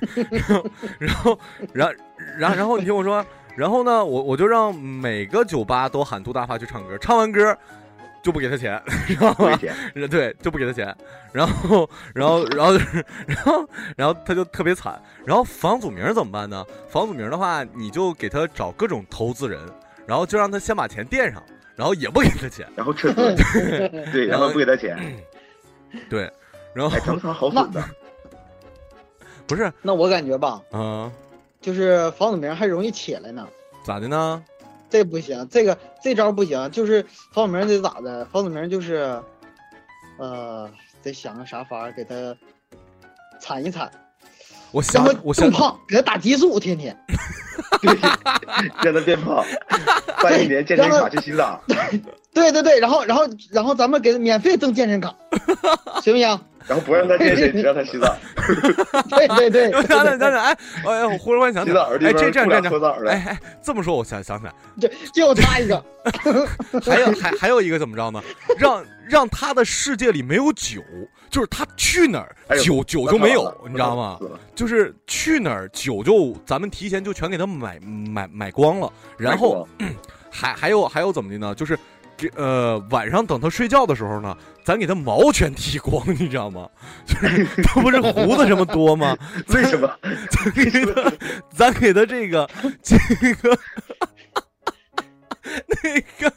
S5: 然后，然后，然后，然后你听我说，然后呢，我我就让每个酒吧都喊杜大发去唱歌，唱完歌就不给他钱，知道吗？对，就不给他钱。然后，然后，然后就是，然后，然后他就特别惨。然后房祖名怎么办呢？房祖名的话，你就给他找各种投资人，然后就让他先把钱垫上，然后也不给他钱，
S6: 然后撤资，对，然后不给他钱。
S5: 对，然后
S6: 哎，咱们仨好损的。
S5: 不是，
S8: 那我感觉吧，
S5: 啊、
S8: 就是房祖名还容易起来呢。
S5: 咋的呢？
S8: 这不行，这个这招不行，就是房祖名得咋的？房祖名就是，呃，得想个啥法儿给他铲一铲，
S5: 我想，我想
S8: 更，胖，给他打激素，天天。
S6: 让他变胖，办一年健身卡去洗澡。
S8: 对对对，然后然后然后咱们给他免费赠健身卡，行不行？
S6: 然后不让他健身，只让他洗澡。
S8: 对对对，
S5: 我想想想想，哎，哎呀，我忽然想起来
S6: 洗澡的，地
S5: 哎，
S6: 方
S5: 这这样这样哎哎，这么说我想想起来，
S8: 就就他一个，
S5: 还有还还有一个怎么着呢？让让他的世界里没有酒，就是他去哪儿酒酒就没有，你知道吗？就是去哪儿酒就咱们提前就全给他买买买光了，然后 还还有还有怎么的呢？就是这呃晚上等他睡觉的时候呢，咱给他毛全剃光，你知道吗？就是他不是胡子这么多吗？
S6: 为什么？
S5: 咱给他咱给他这个 这个。那个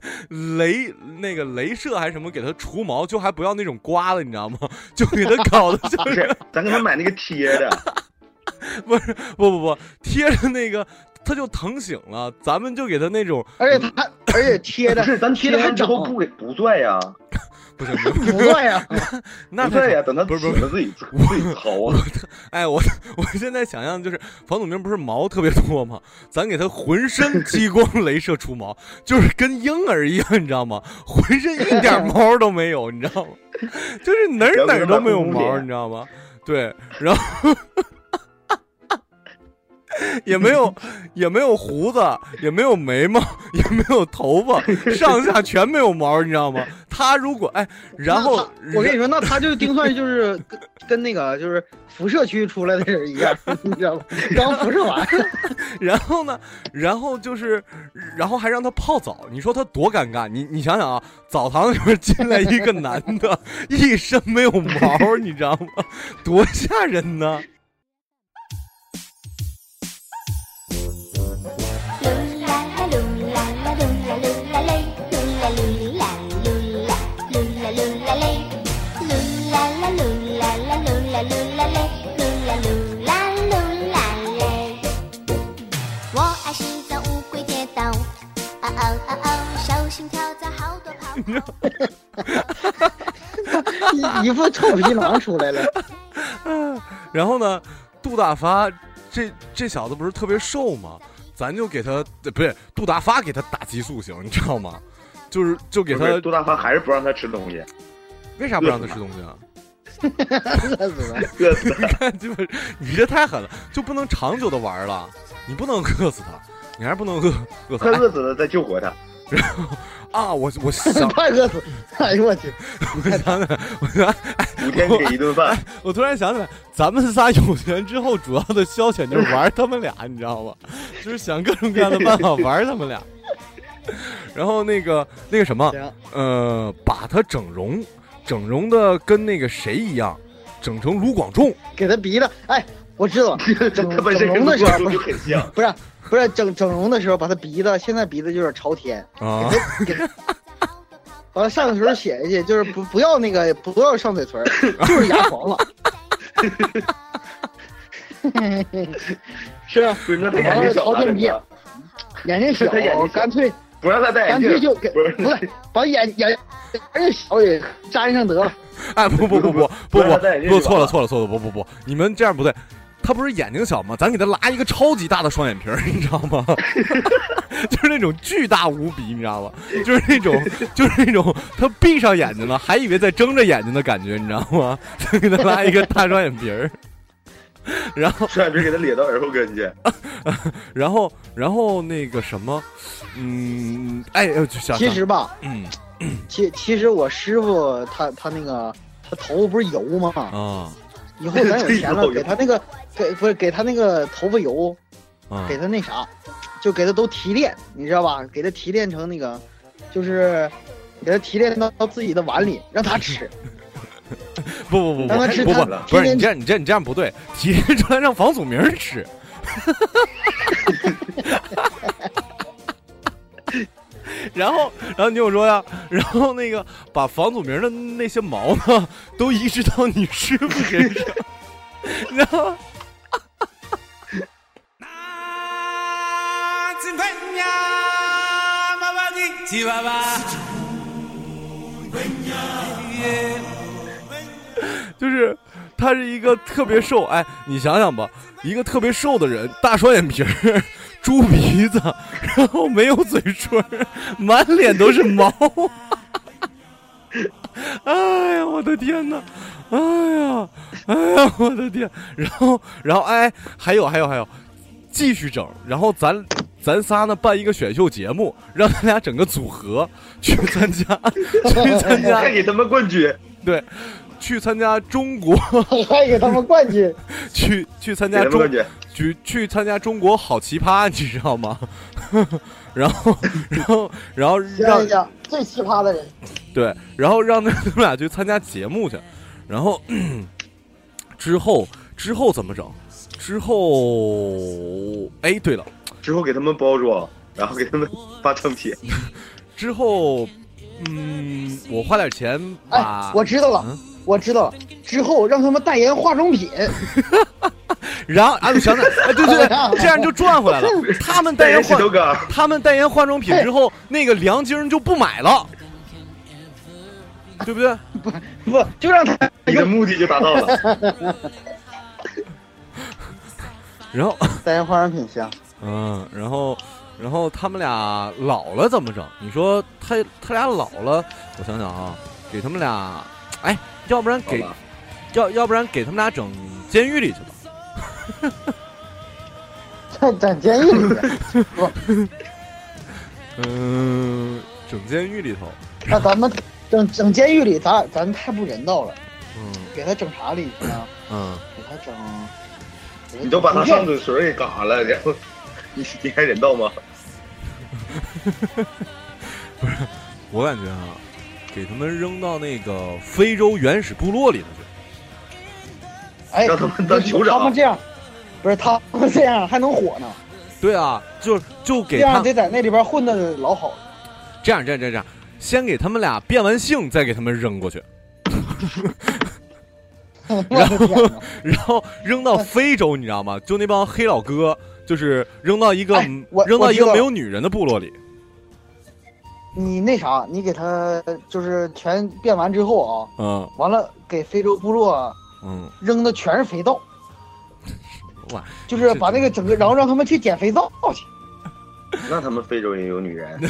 S5: 雷那个镭射还是什么，给他除毛，就还不要那种刮的，你知道吗？就给他搞的就
S6: 不是，咱给他买那个贴的，
S5: 不是不不不贴着那个，他就疼醒了，咱们就给他那种，
S8: 而且他而且贴的
S6: 不是咱
S8: 贴的还
S6: 之后不给不拽呀，
S5: 不行
S8: 不拽呀。
S5: 那
S6: 不拽呀，等他
S5: 不是不是
S6: 自己自己掏啊。
S5: 哎，我我现在想象就是房祖名不是毛特别多吗？咱给他浑身激光镭射除毛，就是跟婴儿一样，你知道吗？浑身一点毛都没有，你知道吗？就是哪儿哪儿都没有毛，你知道吗？对，然后也没有也没有胡子，也没有眉毛，也没有头发，上下全没有毛，你知道吗？他如果哎，然后
S8: 我跟你说，那他就丁算就是跟跟那个就是辐射区出来的人一样，你知道吗？刚辐射完，
S5: 然后呢，然后就是，然后还让他泡澡，你说他多尴尬？你你想想啊，澡堂里面进来一个男的，一身没有毛，你知道吗？多吓人呢！
S8: 一一副臭皮囊出来了。
S5: 然后呢，杜大发这这小子不是特别瘦吗？咱就给他呃不是杜大发给他打激素行，你知道吗？就是就给他
S6: 杜大发还是不让他吃东西，
S5: 为啥不让他吃东西啊？
S8: 饿死了，
S6: 饿死了。
S5: 看，就是你这太狠了，就不能长久的玩了，你不能饿死他，你还是不能饿饿死他。
S6: 快饿死了再救活他。
S5: 然后啊，我我想
S8: 快饿死！哎呦我去！
S5: 我想起来，我想
S6: 五天给一顿饭。
S5: 我突然想起来，咱们仨有钱之后，主要的消遣就是玩他们俩，你知道吗？就是想各种各样的办法玩他们俩。然后那个那个什么，呃，把他整容，整容的跟那个谁一样，整成卢广仲，
S8: 给他鼻子，哎，我知道，整
S6: 他本身
S8: 整容的时候
S6: 跟卢广仲就很像
S8: 不是不是整整容的时候，把他鼻子，现在鼻子就是朝天，
S5: 啊，
S8: 给他把他 上嘴唇写下去，就是不不要那个不要上嘴唇，就是牙黄了。是啊，
S6: 不是那他眼
S8: 然后
S6: 睛小了
S8: 朝天鼻，眼睛小干脆
S6: 不让他戴眼镜
S8: 干脆就 给
S6: 不是
S8: 把眼眼眼睛小也粘上得了。
S5: 哎，不不不不不
S6: 不
S5: 不错了错了错了，不不不，你们这样不对。他不是眼睛小吗？咱给他拉一个超级大的双眼皮儿，你知道吗？就是那种巨大无比，你知道吗？就是那种，就是那种，他闭上眼睛了，还以为在睁着眼睛的感觉，你知道吗？再给他拉一个大双眼皮儿，然后
S6: 双眼皮给他咧到耳后跟去。
S5: 然后，然后那个什么，嗯，哎，呃就想
S8: 其实吧，
S5: 嗯，
S8: 其其实我师傅他他那个他头发不是油吗？
S5: 啊
S8: 以后咱 有钱了，给他那个给不是给他那个头发油，
S5: 啊
S8: 给他那啥，就给他都提炼，你知道吧？给他提炼成那个，就是给他提炼到到自己的碗里，让他吃。
S5: 不不不不
S8: 让他吃
S5: 不不
S8: 他，
S5: 不是你这样你这样你这样不对，提炼出来让房祖名吃。然后，然后你听我说呀，然后那个把房祖名的那些毛呢，都移植到你师傅身上，然后 就是他是一个特别瘦，哎，你想想吧，一个特别瘦的人，大双眼皮儿，猪鼻子，然后没有嘴唇，满脸都是毛。哎呀，我的天哪！哎呀，哎呀，我的天！然后，然后，哎，还有，还有，还有，继续整。然后咱咱仨呢办一个选秀节目，让他俩整个组合去参加，去参加，
S6: 再给他们冠军。
S5: 对，去参加中国，
S8: 还给他们冠军，
S5: 去去参加中
S6: 国冠军
S5: 去去参加中国好奇葩，你知道吗？然后，然后，然后让
S8: 最奇葩的人，
S5: 对，然后让他们俩去参加节目去，然后 之后之后怎么整？之后，哎，对了，
S6: 之后给他们包装，然后给他们发成品。
S5: 之后，嗯，我花点钱把，
S8: 哎，我知道了，
S5: 嗯
S8: 我知道了。之后让他们代言化妆品，
S5: 然后啊，我想起来，哎，对对对，这样就赚回来了。他们代言化他们代言化妆品之后，那个梁晶就不买了，对不对？
S8: 不不就让他
S6: 你的目的就达到了。
S5: 然后
S8: 代言化妆品行，
S5: 嗯，然后，然后他们俩老了怎么整？你说他他俩老了，我想想啊，给他们俩，哎，要不然给，要要不然给他们俩整监狱里去吧。
S8: 在在监狱里面，不，
S5: 嗯，整监狱里头。
S8: 那咱们整整监狱里，咱咱太不人道了。
S5: 嗯
S8: 给他整啥里去呢？
S5: 嗯，
S8: 给他整，
S6: 你都把他上嘴唇给嘎了，然后你你还人道吗？
S5: 不是我感觉啊，给他们扔到那个非洲原始部落里头去。
S8: 哎，
S6: 让他们当酋长
S8: 他们这样，不是他们这样还能火呢？
S5: 对啊，就就给他
S8: 样得在那里边混的老好。
S5: 这样这样这样这样，先给他们俩变完性，再给他们扔过去，然后然后扔到非洲，你知道吗？就那帮黑老哥，就是扔到一个、
S8: 哎
S5: 扔到一个没有女人的部落里。
S8: 你那啥，你给他就是全变完之后啊，
S5: 嗯
S8: 完了给非洲部落
S5: 嗯，
S8: 扔的全是肥皂，
S5: 哇，
S8: 就是把那个整个，然后让他们去捡肥皂去。
S6: 那他们非洲也有女人，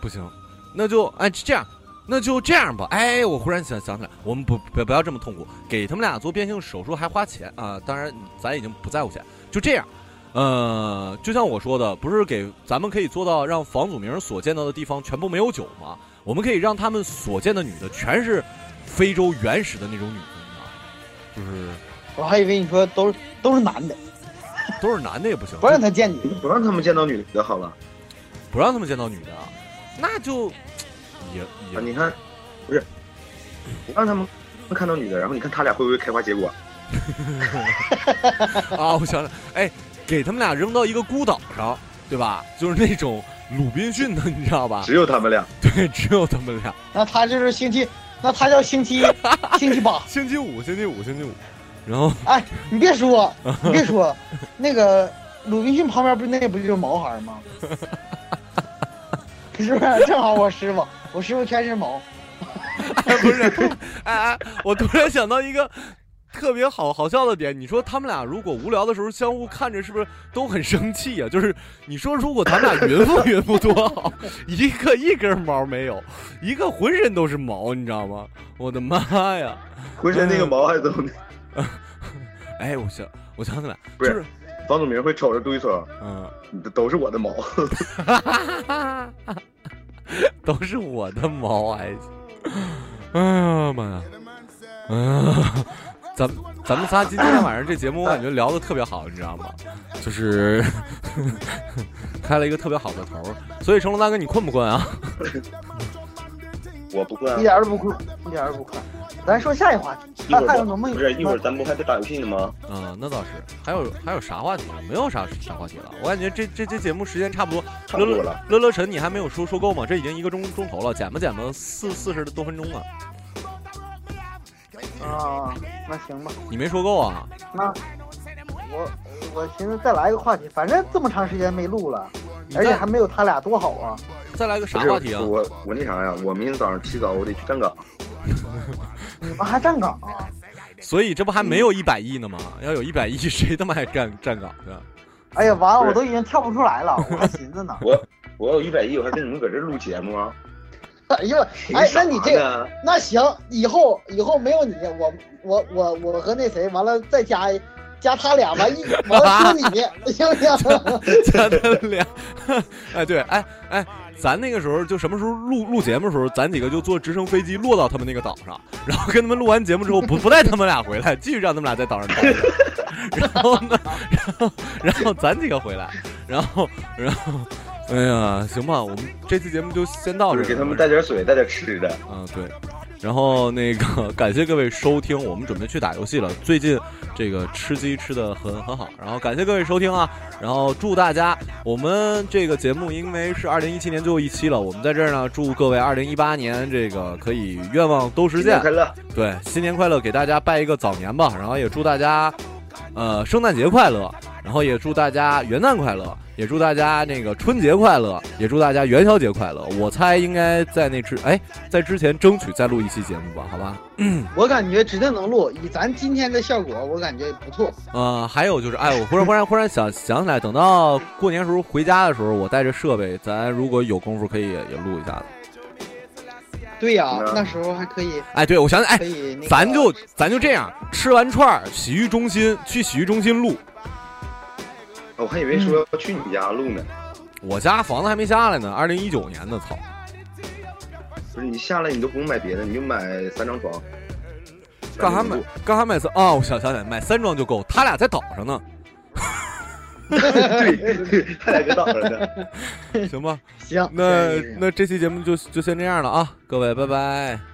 S5: 不行，那就哎这样，那就这样吧。哎，我忽然想想起来，我们不不不要这么痛苦，给他们俩做变性手术还花钱啊、当然，咱已经不在乎钱，就这样。呃，就像我说的，不是给咱们可以做到让房祖名所见到的地方全部没有酒吗？我们可以让他们所见的女的全是非洲原始的那种女的？就是
S8: 我还以为你说都是都是男的，
S5: 都是男的也不行，
S8: 不让他见女的，
S6: 不让他们见到女的好了。
S5: 不让他们见到女的，那就也也、
S6: 啊，你看，不是，不让他们看到女的，然后你看他俩会不会开花结果？
S5: 啊，我想想，哎，给他们俩扔到一个孤岛上，对吧？就是那种鲁滨逊的，你知道吧？
S6: 只有他们俩，
S5: 对，只有他们俩。
S8: 那他就是星期，那他叫星期星期八，
S5: 星期五，星期五，星期五。然后，
S8: 哎，你别说，你别说，那个鲁滨逊旁边不是那不就是毛孩吗？是不是？正好我师傅，我师傅全是毛。
S5: 哎，不是，哎哎，我突然想到一个特别好好笑的点，你说他们俩如果无聊的时候相互看着，是不是都很生气呀、就是你说如果咱俩云复云复多好，一个一根毛没有，一个浑身都是毛，你知道吗？我的妈呀！
S6: 浑身那个毛还都，
S5: 哎，我想我想起来，
S6: 不是，房祖名会瞅着对说，
S5: 嗯，
S6: 都是我的毛，
S5: 都是我的毛，哎。哎呀妈呀！啊，咱咱们仨今天晚上这节目，我感觉聊的特别好，你知道吗？就是 开了一个特别好的头。所以成龙大哥，你困不困啊？
S6: 我不困、啊，
S8: 一点都不困，一点都不困。咱说下一话题，
S6: 一会儿
S8: 还有什么？
S6: 不是一会儿咱不还得打游戏呢吗？
S5: 嗯，那倒是。还有还有啥话题？没有啥啥话题了。我感觉这这这节目时间差不多。
S6: 差不多了。
S5: 乐乐晨，你还没有说说够吗？这已经一个钟钟头了，剪吧剪吧，四四十多分钟了。
S8: 啊，那行吧。
S5: 你没说够啊？
S8: 那我我寻思再来一个话题，反正这么长时间没录了，而且还没有他俩多好啊。
S5: 再来个啥话题啊？
S6: 我我那啥呀，我明天早上起早我得去站岗。
S8: 你们还站岗啊？
S5: 所以这不还没有一百亿呢吗？要有一百亿，谁他妈还站站岗去？
S8: 哎呀，完了，我都已经跳不出来了，我还寻思呢。
S6: 我我有一百亿，我还跟你们搁这录节目啊？
S8: 哎呦，哎，那你这个那行，以后以后没有你，我我我我和那谁完了再加加他俩吧一完了听你，行不行？
S5: 加他俩，哎对，哎哎，咱那个时候就什么时候录录节目的时候，咱几个就坐直升飞机落到他们那个岛上，然后跟他们录完节目之后，不不带他们俩回来，继续让他们俩在岛上待着。然后呢，然后然后咱几个回来，然后然后，哎呀，行吧，我们这期节目就先到这儿，
S6: 给他们带点水，带点吃的。
S5: 嗯，对。然后那个 感谢各位收听，我们准备去打游戏了。最近这个吃鸡吃的很很好，然后感谢各位收听啊，然后祝大家，我们这个节目因为是二零一七年最后一期了，我们在这儿呢祝各位二零一八年这个可以愿望都实现，
S6: 新年快乐！
S5: 对，新年快乐，给大家拜一个早年吧，然后也祝大家，呃，圣诞节快乐，然后也祝大家元旦快乐，也祝大家那个春节快乐，也祝大家元宵节快乐。我猜应该在那之哎，在之前争取再录一期节目吧，好吧？
S8: 我感觉指定能录，以咱今天的效果，我感觉不错。
S5: 呃，还有就是，哎，我忽然忽然忽然想想起来，等到过年时候回家的时候，我带着设备，咱如果有功夫可以也也录一下子。
S8: 对呀、
S6: 嗯
S8: 那时候还可以。
S5: 哎，对，我想起来，哎
S8: 可以那个
S5: 咱就咱就这样，吃完串儿，洗浴中心去洗浴中心录。
S6: 我还以为说要去你家录呢。
S5: 我家房子还没下来呢，二零一九年呢，操！
S6: 不是你下来你都不用买别的，你就买三张床。
S11: 干啥买？干啥买三？哦，我想想起来，买三张就够。他俩在岛上呢。
S6: 对，他俩在岛上呢。
S11: 行吧，
S8: 行，
S11: 那那这期节目就就先这样了啊，各位，拜拜。